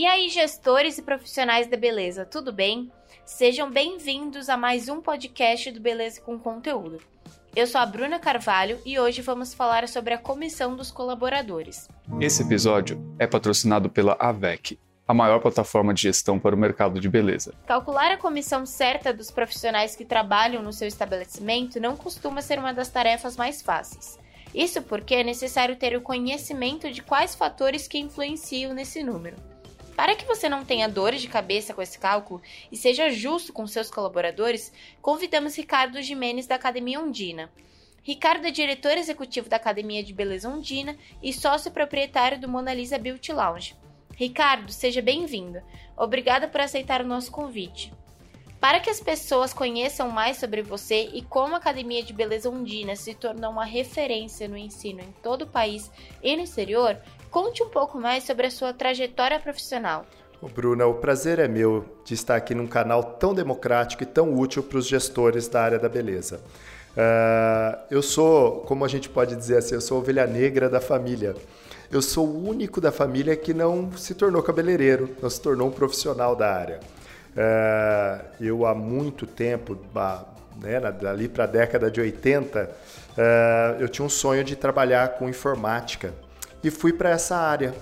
E aí, gestores e profissionais da beleza, tudo bem? Sejam bem-vindos a mais um podcast do Beleza com Conteúdo. Eu sou a Bruna Carvalho e hoje vamos falar sobre a comissão dos colaboradores. Esse episódio é patrocinado pela AVEC, a maior plataforma de gestão para o mercado de beleza. Calcular a comissão certa dos profissionais que trabalham no seu estabelecimento não costuma ser uma das tarefas mais fáceis. Isso porque é necessário ter o conhecimento de quais fatores que influenciam nesse número. Para que você não tenha dores de cabeça com esse cálculo e seja justo com seus colaboradores, convidamos Ricardo Jimenez da Academia Ondina. Ricardo é diretor executivo da Academia de Beleza Ondina e sócio proprietário do Mona Lisa Beauty Lounge. Ricardo, seja bem-vindo. Obrigada por aceitar o nosso convite. Para que as pessoas conheçam mais sobre você e como a Academia de Beleza Undina se tornou uma referência no ensino em todo o país e no exterior, conte um pouco mais sobre a sua trajetória profissional. Bruna, o prazer é meu de estar aqui num canal tão democrático e tão útil para os gestores da área da beleza. Uh, eu sou, como a gente pode dizer assim, eu sou a ovelha negra da família. Eu sou o único da família que não se tornou cabeleireiro, não se tornou um profissional da área. É, eu há muito tempo, né, dali para a década de 80, é, eu tinha um sonho de trabalhar com informática e fui para essa área.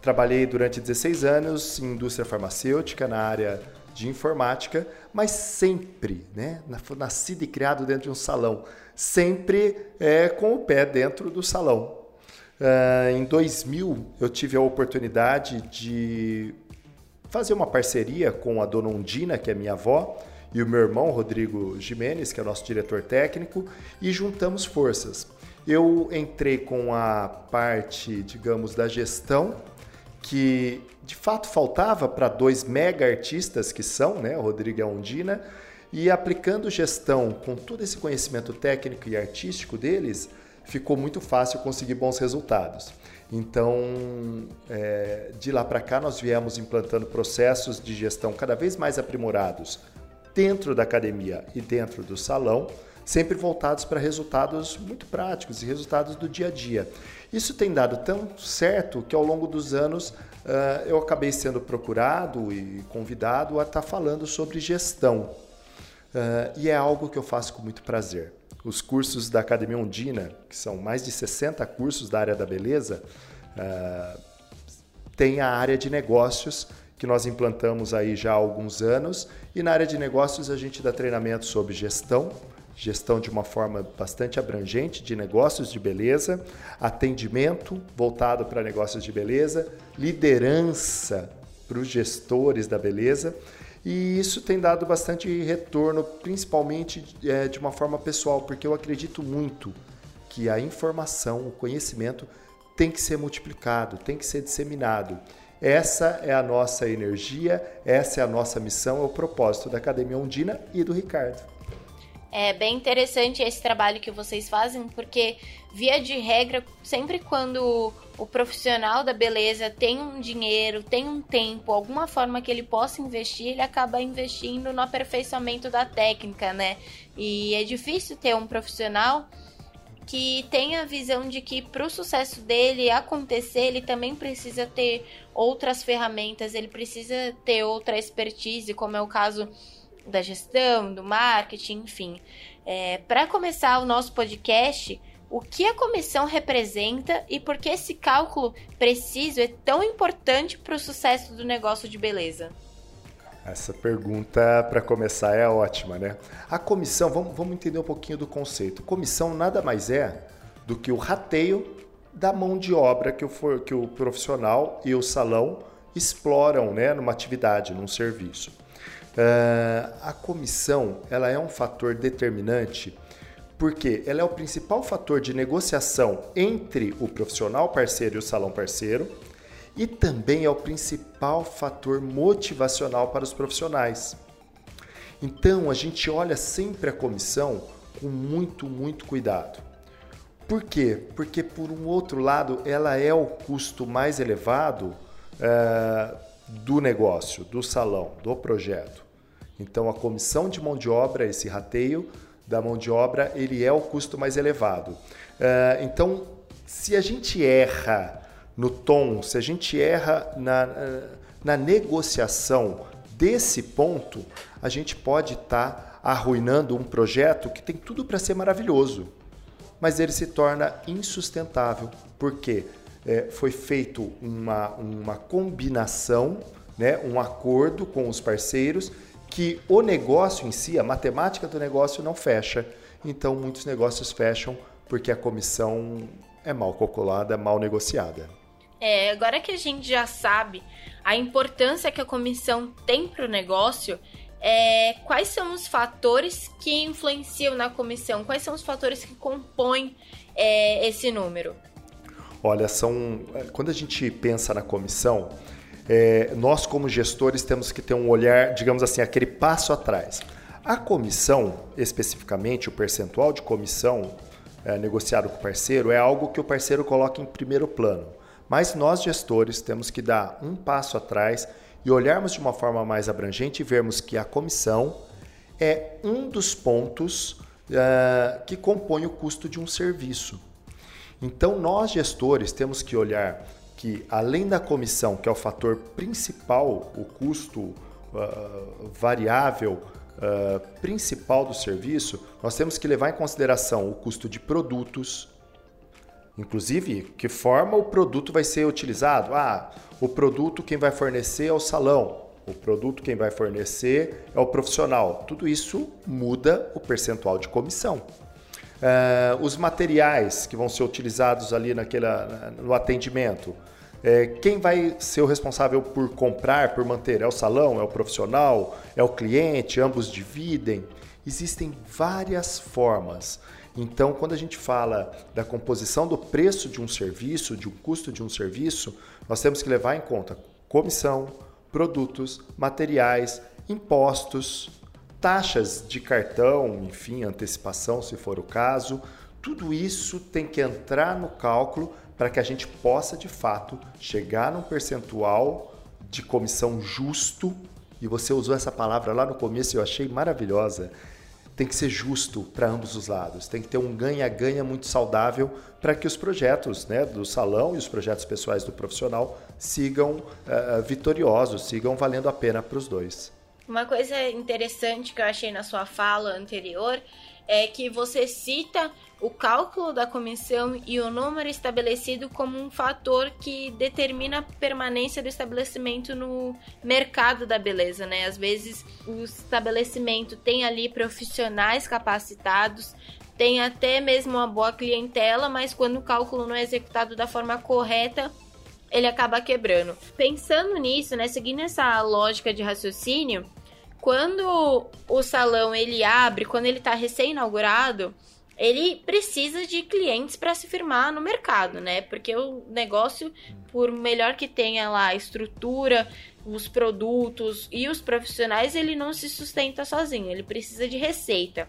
Trabalhei durante 16 anos em indústria farmacêutica, na área de informática, mas sempre, né, nascido e criado dentro de um salão, sempre é, com o pé dentro do salão. Uh, em 2000, eu tive a oportunidade de fazer uma parceria com a dona Undina, que é minha avó, e o meu irmão Rodrigo Jimenez, que é nosso diretor técnico, e juntamos forças. Eu entrei com a parte, digamos, da gestão, que de fato faltava para dois mega artistas que são, né, o Rodrigo e a Undina, e aplicando gestão com todo esse conhecimento técnico e artístico deles, ficou muito fácil conseguir bons resultados. Então, é, de lá para cá, nós viemos implantando processos de gestão cada vez mais aprimorados dentro da academia e dentro do salão, sempre voltados para resultados muito práticos e resultados do dia a dia. Isso tem dado tão certo que ao longo dos anos uh, eu acabei sendo procurado e convidado a estar tá falando sobre gestão. Uh, e é algo que eu faço com muito prazer os cursos da Academia Ondina, que são mais de 60 cursos da área da beleza, uh, tem a área de negócios que nós implantamos aí já há alguns anos. E na área de negócios a gente dá treinamento sobre gestão, gestão de uma forma bastante abrangente de negócios de beleza, atendimento voltado para negócios de beleza, liderança para os gestores da beleza e isso tem dado bastante retorno, principalmente é, de uma forma pessoal, porque eu acredito muito que a informação, o conhecimento tem que ser multiplicado, tem que ser disseminado. Essa é a nossa energia, essa é a nossa missão, é o propósito da Academia Ondina e do Ricardo. É bem interessante esse trabalho que vocês fazem, porque, via de regra, sempre quando o profissional da beleza tem um dinheiro, tem um tempo, alguma forma que ele possa investir, ele acaba investindo no aperfeiçoamento da técnica, né? E é difícil ter um profissional que tenha a visão de que para o sucesso dele acontecer, ele também precisa ter outras ferramentas, ele precisa ter outra expertise, como é o caso da gestão, do marketing, enfim. É, Para começar o nosso podcast, o que a comissão representa e por que esse cálculo preciso é tão importante para o sucesso do negócio de beleza? Essa pergunta, para começar, é ótima, né? A comissão, vamos, vamos entender um pouquinho do conceito. Comissão nada mais é do que o rateio da mão de obra que o, que o profissional e o salão exploram né, numa atividade, num serviço. Uh, a comissão ela é um fator determinante porque ela é o principal fator de negociação entre o profissional parceiro e o salão parceiro e também é o principal fator motivacional para os profissionais. Então a gente olha sempre a comissão com muito, muito cuidado. Por quê? Porque por um outro lado ela é o custo mais elevado uh, do negócio, do salão, do projeto. Então a comissão de mão de obra, esse rateio da mão de obra, ele é o custo mais elevado. Uh, então, se a gente erra no tom, se a gente erra na, na negociação desse ponto, a gente pode estar tá arruinando um projeto que tem tudo para ser maravilhoso, mas ele se torna insustentável, porque é, foi feito uma, uma combinação, né, um acordo com os parceiros, que o negócio em si, a matemática do negócio não fecha. Então, muitos negócios fecham porque a comissão é mal calculada, mal negociada. É, agora que a gente já sabe a importância que a comissão tem para o negócio, é, quais são os fatores que influenciam na comissão? Quais são os fatores que compõem é, esse número? Olha, são é, quando a gente pensa na comissão, é, nós como gestores temos que ter um olhar, digamos assim, aquele passo atrás. A comissão, especificamente o percentual de comissão é, negociado com o parceiro, é algo que o parceiro coloca em primeiro plano. Mas nós gestores temos que dar um passo atrás e olharmos de uma forma mais abrangente e vermos que a comissão é um dos pontos uh, que compõe o custo de um serviço. Então, nós gestores temos que olhar que, além da comissão, que é o fator principal, o custo uh, variável uh, principal do serviço, nós temos que levar em consideração o custo de produtos, inclusive que forma o produto vai ser utilizado. Ah, o produto quem vai fornecer é o salão, o produto quem vai fornecer é o profissional. Tudo isso muda o percentual de comissão. Uh, os materiais que vão ser utilizados ali naquela, no atendimento. É, quem vai ser o responsável por comprar, por manter? É o salão, é o profissional, é o cliente, ambos dividem. Existem várias formas. Então, quando a gente fala da composição do preço de um serviço, de um custo de um serviço, nós temos que levar em conta comissão, produtos, materiais, impostos, taxas de cartão, enfim, antecipação, se for o caso. Tudo isso tem que entrar no cálculo para que a gente possa, de fato, chegar num percentual de comissão justo. E você usou essa palavra lá no começo e eu achei maravilhosa tem que ser justo para ambos os lados, tem que ter um ganha-ganha muito saudável para que os projetos né, do salão e os projetos pessoais do profissional sigam uh, vitoriosos, sigam valendo a pena para os dois. Uma coisa interessante que eu achei na sua fala anterior é que você cita o cálculo da comissão e o número estabelecido como um fator que determina a permanência do estabelecimento no mercado da beleza, né? Às vezes o estabelecimento tem ali profissionais capacitados, tem até mesmo uma boa clientela, mas quando o cálculo não é executado da forma correta, ele acaba quebrando. Pensando nisso, né, seguindo essa lógica de raciocínio, quando o salão ele abre, quando ele está recém-inaugurado, ele precisa de clientes para se firmar no mercado, né? Porque o negócio, por melhor que tenha lá a estrutura, os produtos e os profissionais, ele não se sustenta sozinho, ele precisa de receita.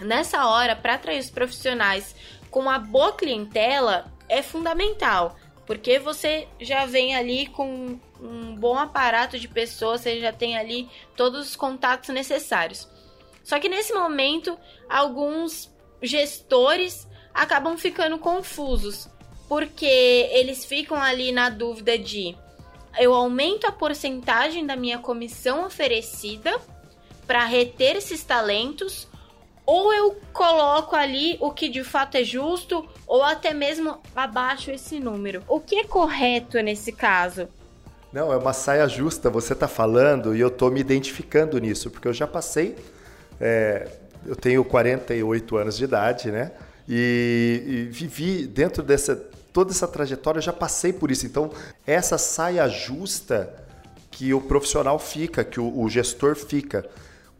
Nessa hora, para atrair os profissionais com uma boa clientela, é fundamental porque você já vem ali com um bom aparato de pessoas, você já tem ali todos os contatos necessários. Só que nesse momento, alguns gestores acabam ficando confusos, porque eles ficam ali na dúvida de eu aumento a porcentagem da minha comissão oferecida para reter esses talentos ou eu coloco ali o que de fato é justo, ou até mesmo abaixo esse número. O que é correto nesse caso? Não, é uma saia justa. Você está falando e eu estou me identificando nisso, porque eu já passei. É, eu tenho 48 anos de idade, né? E, e vivi dentro dessa toda essa trajetória, eu já passei por isso. Então, essa saia justa que o profissional fica, que o, o gestor fica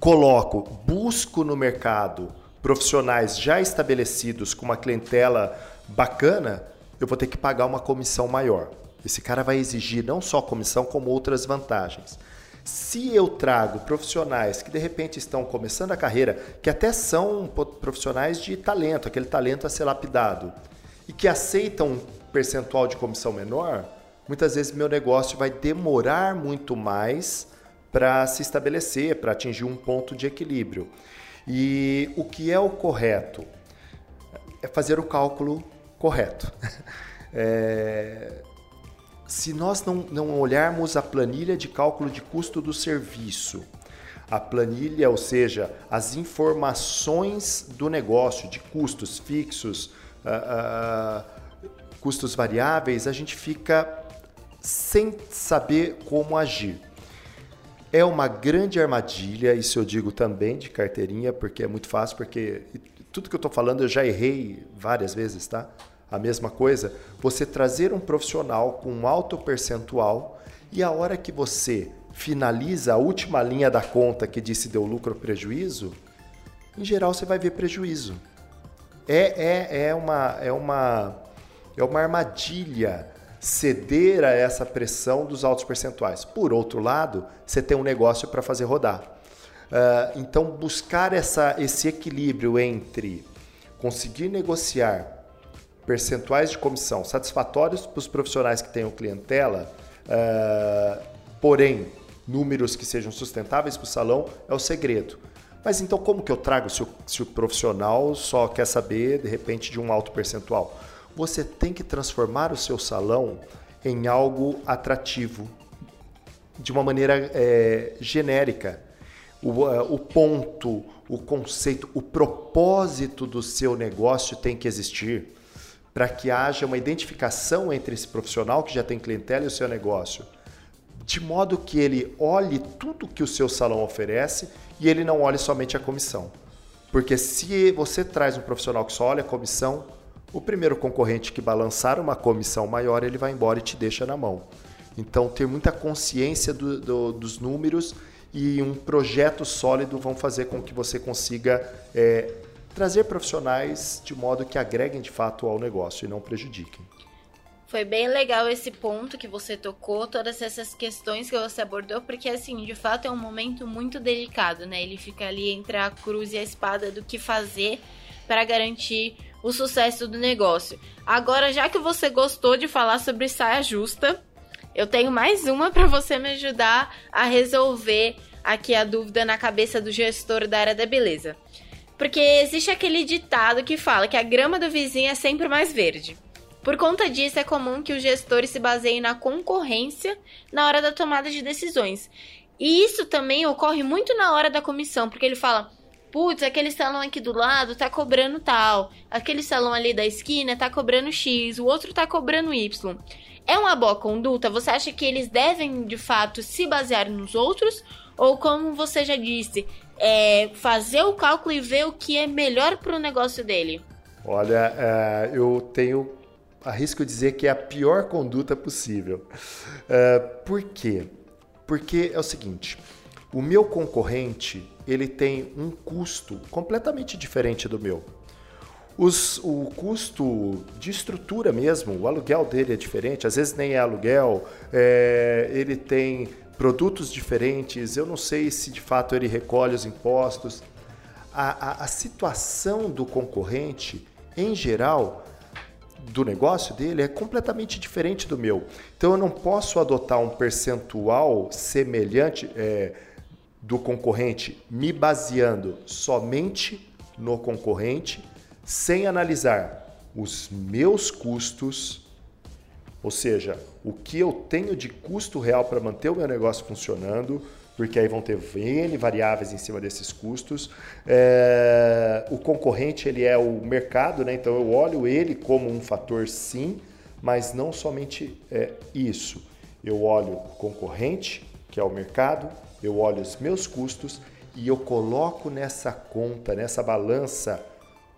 coloco, busco no mercado profissionais já estabelecidos com uma clientela bacana, eu vou ter que pagar uma comissão maior. Esse cara vai exigir não só comissão, como outras vantagens. Se eu trago profissionais que de repente estão começando a carreira, que até são profissionais de talento, aquele talento a ser lapidado, e que aceitam um percentual de comissão menor, muitas vezes meu negócio vai demorar muito mais para se estabelecer, para atingir um ponto de equilíbrio. E o que é o correto? É fazer o cálculo correto. É... se nós não, não olharmos a planilha de cálculo de custo do serviço, a planilha, ou seja, as informações do negócio, de custos fixos, uh, uh, custos variáveis, a gente fica sem saber como agir. É uma grande armadilha, isso eu digo também de carteirinha, porque é muito fácil, porque tudo que eu estou falando eu já errei várias vezes, tá? A mesma coisa, você trazer um profissional com um alto percentual e a hora que você finaliza a última linha da conta que disse deu lucro ou prejuízo, em geral você vai ver prejuízo. É, é, é, uma, é, uma, é uma armadilha ceder a essa pressão dos altos percentuais. Por outro lado, você tem um negócio para fazer rodar. Uh, então, buscar essa, esse equilíbrio entre conseguir negociar percentuais de comissão satisfatórios para os profissionais que tenham clientela, uh, porém, números que sejam sustentáveis para o salão é o segredo. Mas então, como que eu trago se o, se o profissional só quer saber, de repente, de um alto percentual? Você tem que transformar o seu salão em algo atrativo, de uma maneira é, genérica. O, uh, o ponto, o conceito, o propósito do seu negócio tem que existir para que haja uma identificação entre esse profissional que já tem clientela e o seu negócio, de modo que ele olhe tudo que o seu salão oferece e ele não olhe somente a comissão. Porque se você traz um profissional que só olha a comissão, o primeiro concorrente que balançar uma comissão maior, ele vai embora e te deixa na mão. Então, ter muita consciência do, do, dos números e um projeto sólido vão fazer com que você consiga é, trazer profissionais de modo que agreguem de fato ao negócio e não prejudiquem. Foi bem legal esse ponto que você tocou, todas essas questões que você abordou, porque assim, de fato é um momento muito delicado, né? Ele fica ali entre a cruz e a espada do que fazer para garantir o sucesso do negócio. Agora, já que você gostou de falar sobre saia justa, eu tenho mais uma para você me ajudar a resolver aqui a dúvida na cabeça do gestor da área da beleza. Porque existe aquele ditado que fala que a grama do vizinho é sempre mais verde. Por conta disso, é comum que os gestores se baseiem na concorrência na hora da tomada de decisões. E isso também ocorre muito na hora da comissão, porque ele fala: putz, aquele salão aqui do lado tá cobrando tal, aquele salão ali da esquina tá cobrando X, o outro tá cobrando Y. É uma boa conduta? Você acha que eles devem de fato se basear nos outros? Ou como você já disse, é, fazer o cálculo e ver o que é melhor para o negócio dele? Olha, é, eu tenho arrisco dizer que é a pior conduta possível. É, por quê? Porque é o seguinte: o meu concorrente ele tem um custo completamente diferente do meu. Os, o custo de estrutura mesmo, o aluguel dele é diferente, às vezes nem é aluguel, é, ele tem produtos diferentes, eu não sei se de fato ele recolhe os impostos. A, a, a situação do concorrente, em geral, do negócio dele é completamente diferente do meu. Então eu não posso adotar um percentual semelhante é, do concorrente me baseando somente no concorrente, sem analisar os meus custos, ou seja, o que eu tenho de custo real para manter o meu negócio funcionando, porque aí vão ter N variáveis em cima desses custos. É, o concorrente ele é o mercado, né? então eu olho ele como um fator sim, mas não somente é, isso. Eu olho o concorrente, que é o mercado, eu olho os meus custos e eu coloco nessa conta, nessa balança,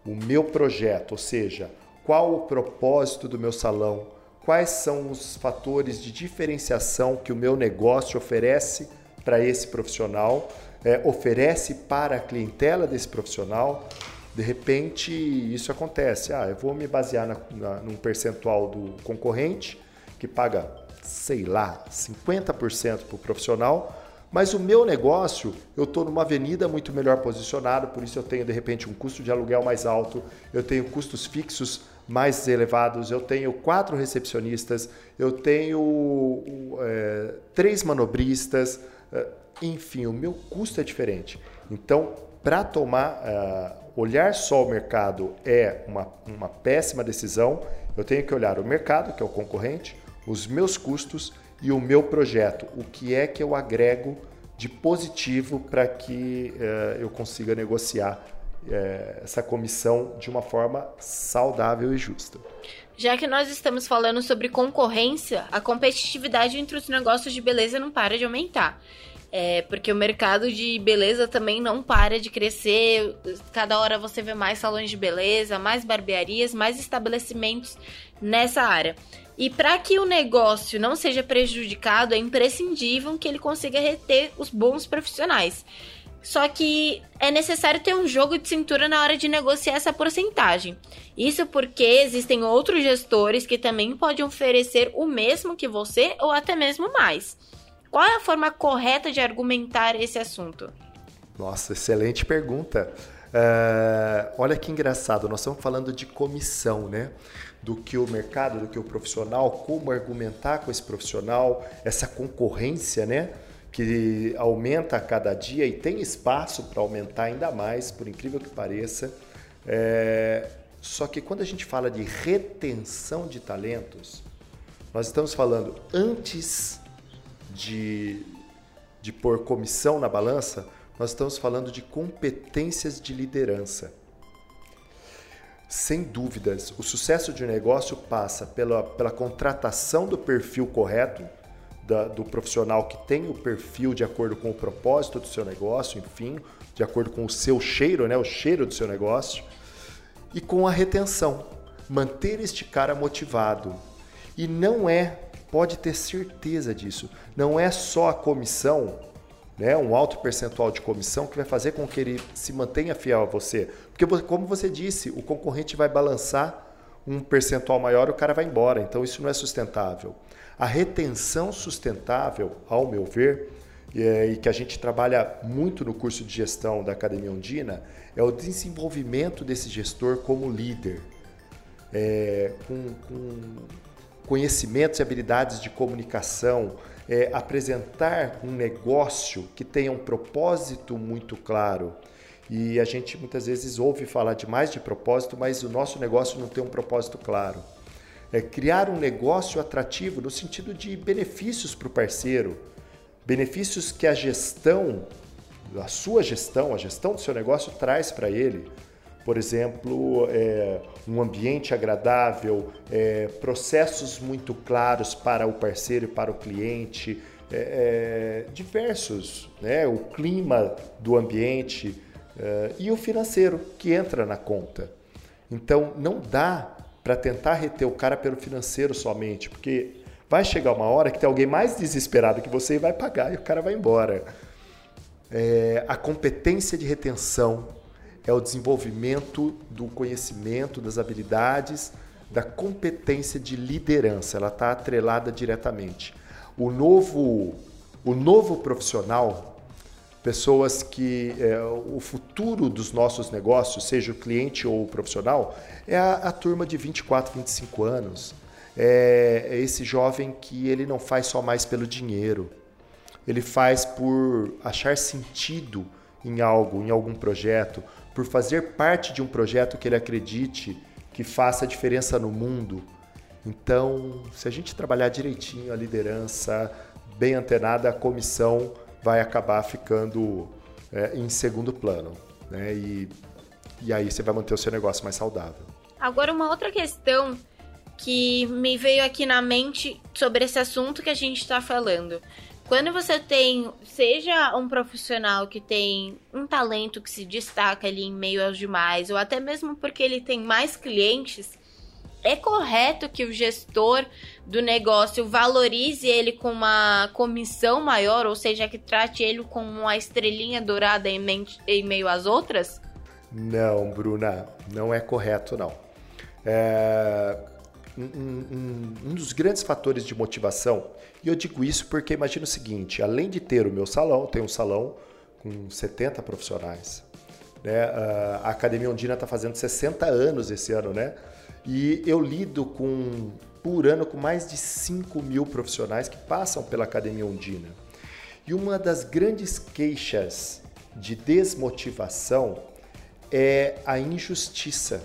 o meu projeto, ou seja, qual o propósito do meu salão, quais são os fatores de diferenciação que o meu negócio oferece para esse profissional, é, oferece para a clientela desse profissional. De repente, isso acontece. Ah, eu vou me basear na, na, num percentual do concorrente que paga, sei lá, 50% para o profissional, mas o meu negócio, eu estou numa avenida muito melhor posicionado, por isso eu tenho de repente um custo de aluguel mais alto, eu tenho custos fixos mais elevados, eu tenho quatro recepcionistas, eu tenho é, três manobristas, é, enfim, o meu custo é diferente. Então, para tomar, uh, olhar só o mercado é uma, uma péssima decisão. Eu tenho que olhar o mercado, que é o concorrente, os meus custos e o meu projeto. O que é que eu agrego de positivo para que uh, eu consiga negociar uh, essa comissão de uma forma saudável e justa. Já que nós estamos falando sobre concorrência, a competitividade entre os negócios de beleza não para de aumentar. É, porque o mercado de beleza também não para de crescer. Cada hora você vê mais salões de beleza, mais barbearias, mais estabelecimentos nessa área. E para que o negócio não seja prejudicado, é imprescindível que ele consiga reter os bons profissionais. Só que é necessário ter um jogo de cintura na hora de negociar essa porcentagem. Isso porque existem outros gestores que também podem oferecer o mesmo que você ou até mesmo mais. Qual é a forma correta de argumentar esse assunto? Nossa, excelente pergunta. Uh, olha que engraçado, nós estamos falando de comissão, né? Do que o mercado, do que o profissional, como argumentar com esse profissional, essa concorrência, né? Que aumenta a cada dia e tem espaço para aumentar ainda mais, por incrível que pareça. É... Só que quando a gente fala de retenção de talentos, nós estamos falando antes de, de pôr comissão na balança, nós estamos falando de competências de liderança. Sem dúvidas, o sucesso de um negócio passa pela, pela contratação do perfil correto, da, do profissional que tem o perfil de acordo com o propósito do seu negócio, enfim, de acordo com o seu cheiro, né, o cheiro do seu negócio, e com a retenção. Manter este cara motivado. E não é, pode ter certeza disso, não é só a comissão né, um alto percentual de comissão que vai fazer com que ele se mantenha fiel a você. Porque, como você disse, o concorrente vai balançar um percentual maior, o cara vai embora. Então, isso não é sustentável. A retenção sustentável, ao meu ver, e que a gente trabalha muito no curso de gestão da Academia Ondina, é o desenvolvimento desse gestor como líder, é, com, com conhecimentos e habilidades de comunicação, é, apresentar um negócio que tenha um propósito muito claro. E a gente muitas vezes ouve falar demais de propósito, mas o nosso negócio não tem um propósito claro. É criar um negócio atrativo no sentido de benefícios para o parceiro, benefícios que a gestão, a sua gestão, a gestão do seu negócio traz para ele por exemplo, é, um ambiente agradável, é, processos muito claros para o parceiro e para o cliente, é, é diversos, né? o clima do ambiente é, e o financeiro que entra na conta. Então, não dá para tentar reter o cara pelo financeiro somente, porque vai chegar uma hora que tem alguém mais desesperado que você e vai pagar e o cara vai embora. É, a competência de retenção é o desenvolvimento do conhecimento, das habilidades, da competência de liderança. Ela está atrelada diretamente. O novo, o novo profissional, pessoas que é, o futuro dos nossos negócios, seja o cliente ou o profissional, é a, a turma de 24, 25 anos. É, é esse jovem que ele não faz só mais pelo dinheiro. Ele faz por achar sentido em algo, em algum projeto, por fazer parte de um projeto que ele acredite que faça diferença no mundo. Então, se a gente trabalhar direitinho a liderança, bem antenada, a comissão vai acabar ficando é, em segundo plano. Né? E, e aí você vai manter o seu negócio mais saudável. Agora, uma outra questão que me veio aqui na mente sobre esse assunto que a gente está falando. Quando você tem, seja um profissional que tem um talento que se destaca ali em meio aos demais, ou até mesmo porque ele tem mais clientes, é correto que o gestor do negócio valorize ele com uma comissão maior, ou seja, que trate ele como uma estrelinha dourada em, meio às outras? Não, Bruna, não é correto, não. É, um, um, dos grandes fatores de motivação, e eu digo isso porque imagina o seguinte: além de ter o meu salão, tem um salão com 70 profissionais. Né? A Academia Ondina está fazendo 60 anos esse ano, né? E eu lido com, por ano com mais de 5 mil profissionais que passam pela Academia Ondina. E uma das grandes queixas de desmotivação é a injustiça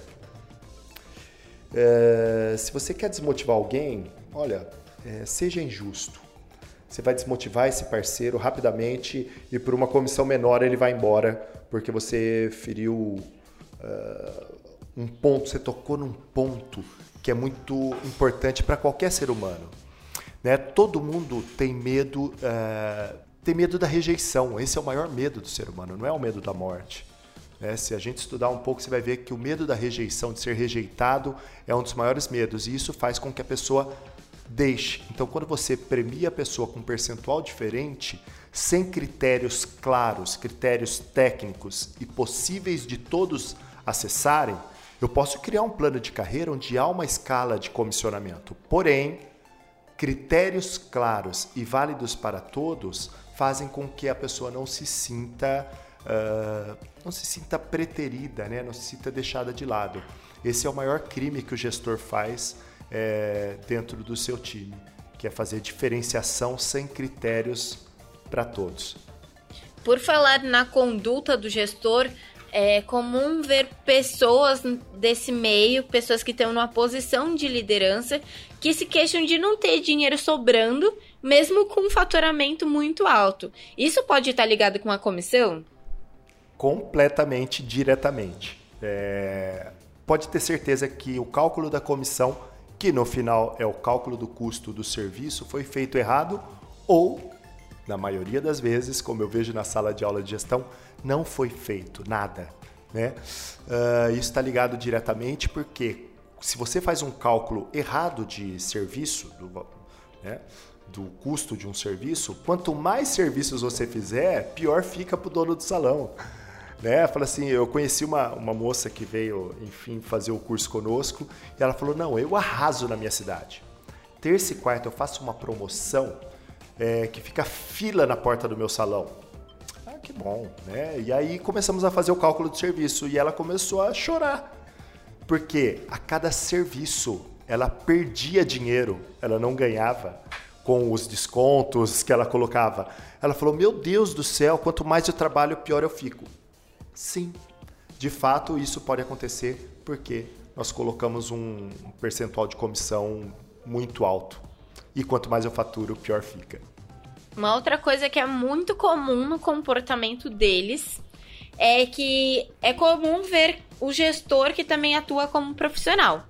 É, se você quer desmotivar alguém, olha, é, seja injusto. Você vai desmotivar esse parceiro rapidamente e por uma comissão menor ele vai embora porque você feriu uh, um ponto, você tocou num ponto que é muito importante para qualquer ser humano. Né? Todo mundo tem medo, uh, tem medo da rejeição. Esse é o maior medo do ser humano, não é o medo da morte. Né? Se a gente estudar um pouco, você vai ver que o medo da rejeição, de ser rejeitado, é um dos maiores medos e isso faz com que a pessoa deixe. Então, quando você premia a pessoa com um percentual diferente, sem critérios claros, critérios técnicos e possíveis de todos acessarem, eu posso criar um plano de carreira onde há uma escala de comissionamento. Porém, critérios claros e válidos para todos fazem com que a pessoa não se sinta uh, não se sinta preterida, né? não se sinta deixada de lado. Esse é o maior crime que o gestor faz é, dentro do seu time, que é fazer diferenciação sem critérios para todos. Por falar na conduta do gestor, é comum ver pessoas desse meio, pessoas que estão numa posição de liderança, que se queixam de não ter dinheiro sobrando, mesmo com um faturamento muito alto. Isso pode estar ligado com a comissão? Completamente, diretamente. É... Pode ter certeza que o cálculo da comissão que no final é o cálculo do custo do serviço, foi feito errado ou, na maioria das vezes, como eu vejo na sala de aula de gestão, não foi feito nada. Né? Uh, isso está ligado diretamente porque se você faz um cálculo errado de serviço, do, né, do custo de um serviço, quanto mais serviços você fizer, pior fica para o dono do salão né? Fala assim, eu conheci uma, uma moça que veio, enfim, fazer o curso conosco e ela falou, não, eu arraso na minha cidade. Terça e quarta eu faço uma promoção é, que fica fila na porta do meu salão. Ah, que bom, né? E aí começamos a fazer o cálculo do serviço e ela começou a chorar. Porque a cada serviço ela perdia dinheiro, ela não ganhava com os descontos que ela colocava. Ela falou: Meu Deus do céu, quanto mais eu trabalho, pior eu fico. Sim, de fato isso pode acontecer porque nós colocamos um percentual de comissão muito alto. E quanto mais eu faturo, pior fica. Uma outra coisa que é muito comum no comportamento deles é que é comum ver o gestor que também atua como profissional.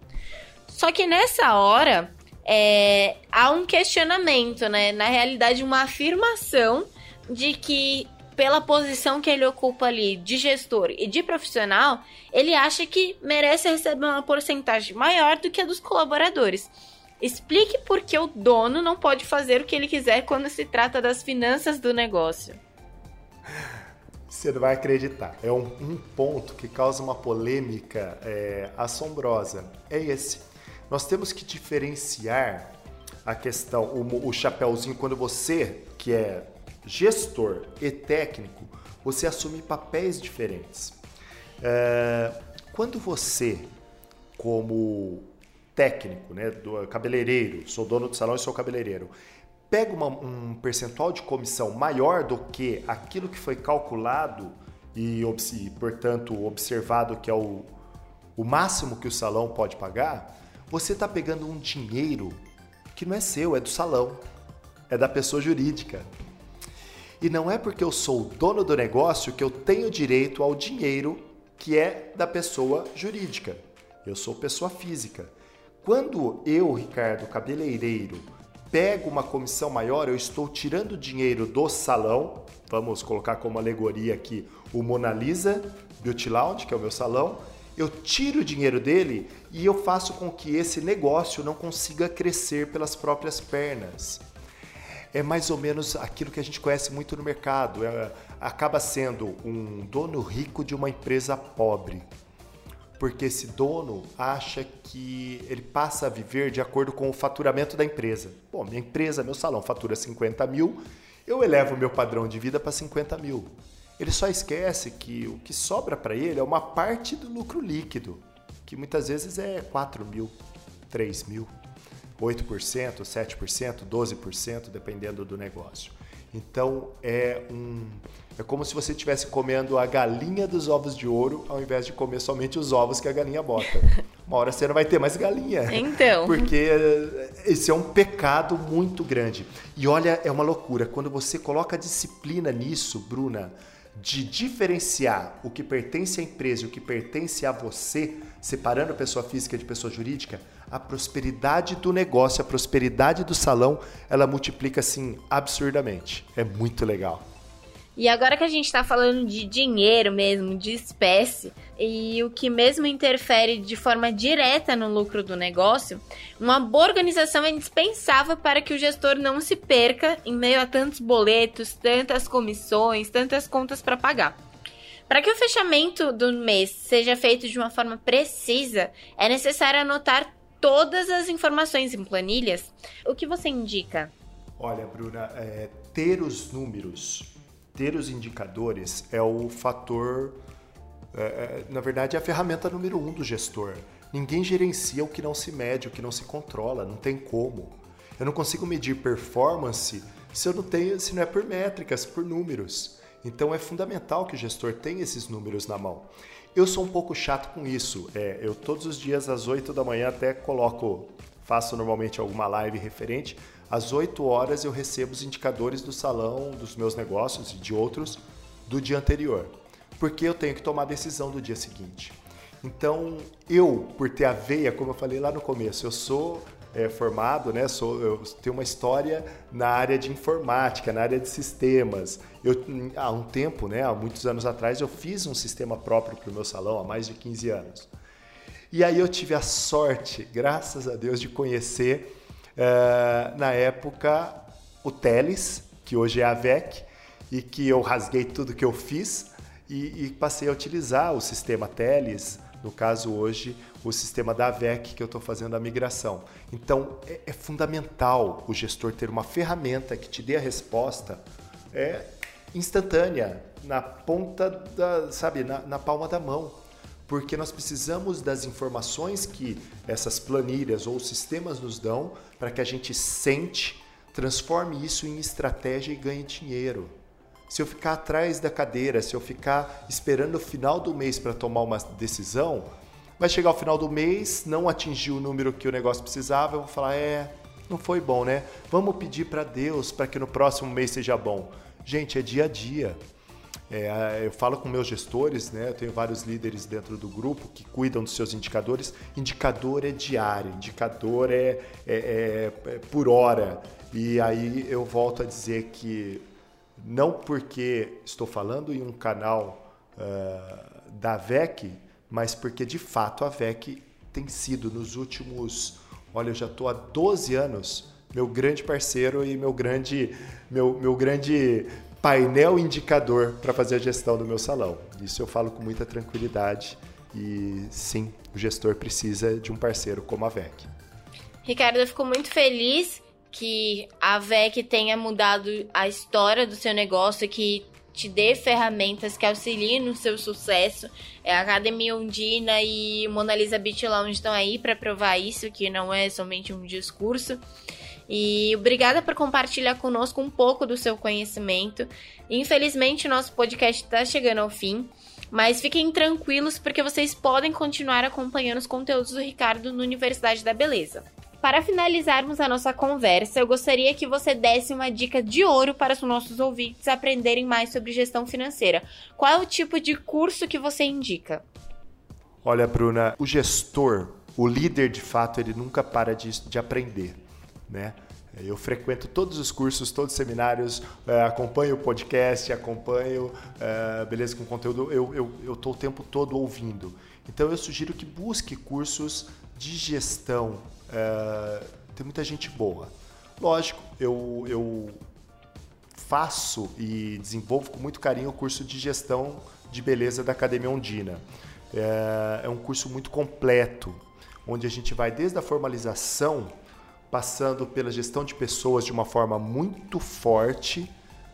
Só que nessa hora é, há um questionamento, né? Na realidade, uma afirmação de que pela posição que ele ocupa ali de gestor e de profissional, ele acha que merece receber uma porcentagem maior do que a dos colaboradores. Explique por que o dono não pode fazer o que ele quiser quando se trata das finanças do negócio. Você não vai acreditar. É um, um ponto que causa uma polêmica é, assombrosa. É esse. Nós temos que diferenciar a questão, o, o chapéuzinho, quando você, que é gestor e técnico, você assume papéis diferentes. É, quando você, como técnico, né, do cabeleireiro, sou dono do salão e sou cabeleireiro, pega uma, um percentual de comissão maior do que aquilo que foi calculado e, portanto, observado que é o, o máximo que o salão pode pagar, você está pegando um dinheiro que não é seu, é do salão, é da pessoa jurídica. E não é porque eu sou o dono do negócio que eu tenho direito ao dinheiro que é da pessoa jurídica. Eu sou pessoa física. Quando eu, Ricardo, cabeleireiro, pego uma comissão maior, eu estou tirando dinheiro do salão. Vamos colocar como alegoria aqui o Mona Lisa Beauty Lounge, que é o meu salão. Eu tiro o dinheiro dele e eu faço com que esse negócio não consiga crescer pelas próprias pernas é mais ou menos aquilo que a gente conhece muito no mercado. É, acaba sendo um dono rico de uma empresa pobre. Porque esse dono acha que ele passa a viver de acordo com o faturamento da empresa. Bom, minha empresa, meu salão fatura 50 mil, eu elevo o meu padrão de vida para 50 mil. Ele só esquece que o que sobra para ele é uma parte do lucro líquido, que muitas vezes é 4 mil, 3 mil. 8%, 7%, 12%, dependendo do negócio. Então é um é como se você estivesse comendo a galinha dos ovos de ouro ao invés de comer somente os ovos que a galinha bota. uma hora você não vai ter mais galinha. Então. Porque esse é um pecado muito grande. E olha, é uma loucura. Quando você coloca disciplina nisso, Bruna, de diferenciar o que pertence à empresa e o que pertence a você, separando pessoa física de pessoa jurídica, a prosperidade do negócio, a prosperidade do salão, ela multiplica assim absurdamente. É muito legal. E agora que a gente está falando de dinheiro mesmo, de espécie, e o que mesmo interfere de forma direta no lucro do negócio, uma boa organização é indispensável para que o gestor não se perca em meio a tantos boletos, tantas comissões, tantas contas para pagar. Para que o fechamento do mês seja feito de uma forma precisa, é necessário anotar todas as informações em planilhas. O que você indica? Olha, Bruna, é, ter os números ter os indicadores é o fator, é, é, na verdade, é a ferramenta número um do gestor. Ninguém gerencia o que não se mede, o que não se controla, não tem como. Eu não consigo medir performance se eu não tenho, se não é por métricas, por números. Então é fundamental que o gestor tenha esses números na mão. Eu sou um pouco chato com isso. É, eu todos os dias às 8 da manhã até coloco, faço normalmente alguma live referente às 8 horas eu recebo os indicadores do salão, dos meus negócios e de outros do dia anterior, porque eu tenho que tomar a decisão do dia seguinte. Então, eu, por ter a veia, como eu falei lá no começo, eu sou é, formado, né? Sou, eu tenho uma história na área de informática, na área de sistemas. Eu, há um tempo, né? Há muitos anos atrás, eu fiz um sistema próprio para o meu salão, há mais de 15 anos. E aí eu tive a sorte, graças a Deus, de conhecer uh, na época, o Teles, que hoje é a VEC, e que eu rasguei tudo que eu fiz e, e passei a utilizar o sistema Teles, no caso hoje, o sistema da VEC que eu estou fazendo a migração. Então, é, é, fundamental o gestor ter uma ferramenta que te dê a resposta é, instantânea, na ponta da, sabe, na, na palma da mão porque nós precisamos das informações que essas planilhas ou sistemas nos dão para que a gente sente, transforme isso em estratégia e ganhe dinheiro. Se eu ficar atrás da cadeira, se eu ficar esperando o final do mês para tomar uma decisão, vai chegar o final do mês, não atingir o número que o negócio precisava, eu vou falar: é, não foi bom, né? Vamos pedir para Deus para que no próximo mês seja bom. Gente, é dia a dia. É, eu falo com meus gestores, né? Eu tenho vários líderes dentro do grupo que cuidam dos seus indicadores. Indicador é diário, indicador é, é, é, é por hora. E aí eu volto a dizer que não porque estou falando em um canal uh, da VEC, mas porque de fato a VEC tem sido nos últimos, olha, eu já estou há 12 anos meu grande parceiro e meu grande, meu, meu grande painel indicador para fazer a gestão do meu salão. Isso eu falo com muita tranquilidade e sim, o gestor precisa de um parceiro como a VEC. Ricardo, eu fico muito feliz que a VEC tenha mudado a história do seu negócio, que te dê ferramentas que auxiliem no seu sucesso. É, a Academia Undina e Mona Lisa Beach Lounge estão aí para provar isso, que não é somente um discurso. E obrigada por compartilhar conosco um pouco do seu conhecimento. Infelizmente, nosso podcast está chegando ao fim, mas fiquem tranquilos porque vocês podem continuar acompanhando os conteúdos do Ricardo no Universidade da Beleza. Para finalizarmos a nossa conversa, eu gostaria que você desse uma dica de ouro para os nossos ouvintes aprenderem mais sobre gestão financeira. Qual é o tipo de curso que você indica? Olha, Bruna, o gestor, o líder de fato, ele nunca para de, de aprender né? Eu frequento todos os cursos, todos os seminários, é, acompanho o podcast, acompanho é, Beleza com Conteúdo, eu estou o tempo todo ouvindo. Então eu sugiro que busque cursos de gestão. É, tem muita gente boa. Lógico, eu, eu faço e desenvolvo com muito carinho o curso de gestão de beleza da Academia Ondina. É, é um curso muito completo, onde a gente vai desde a formalização passando pela gestão de pessoas de uma forma muito forte.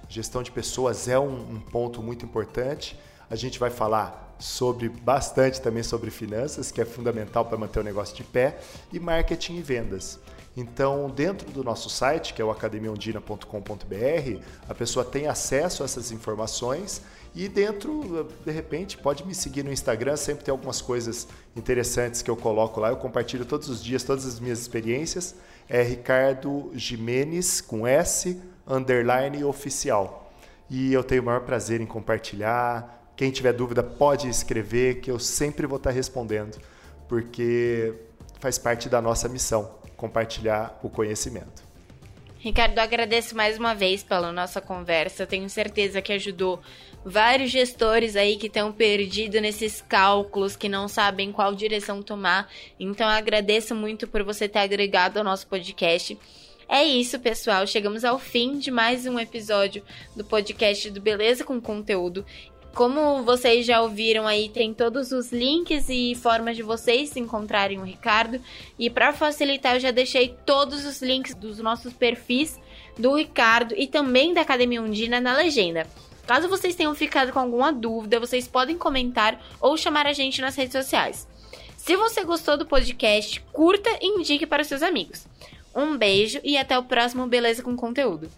Gestão de pessoas é um, um ponto muito importante. A gente vai falar sobre bastante também sobre finanças, que é fundamental para manter o negócio de pé, e marketing e vendas. Então, dentro do nosso site, que é o academiaundina.com.br, a pessoa tem acesso a essas informações e dentro, de repente, pode me seguir no Instagram, sempre tem algumas coisas interessantes que eu coloco lá. Eu compartilho todos os dias todas as minhas experiências. É Ricardo Jimenez com S underline oficial. E eu tenho o maior prazer em compartilhar. Quem tiver dúvida pode escrever, que eu sempre vou estar respondendo, porque faz parte da nossa missão compartilhar o conhecimento. Ricardo, agradeço mais uma vez pela nossa conversa. Tenho certeza que ajudou vários gestores aí que estão perdidos nesses cálculos, que não sabem qual direção tomar. Então, agradeço muito por você ter agregado ao nosso podcast. É isso, pessoal. Chegamos ao fim de mais um episódio do podcast do Beleza com Conteúdo. Como vocês já ouviram aí, tem todos os links e formas de vocês encontrarem o Ricardo. E para facilitar, eu já deixei todos os links dos nossos perfis do Ricardo e também da Academia Undina na legenda. Caso vocês tenham ficado com alguma dúvida, vocês podem comentar ou chamar a gente nas redes sociais. Se você gostou do podcast, curta e indique para os seus amigos. Um beijo e até o próximo Beleza com Conteúdo.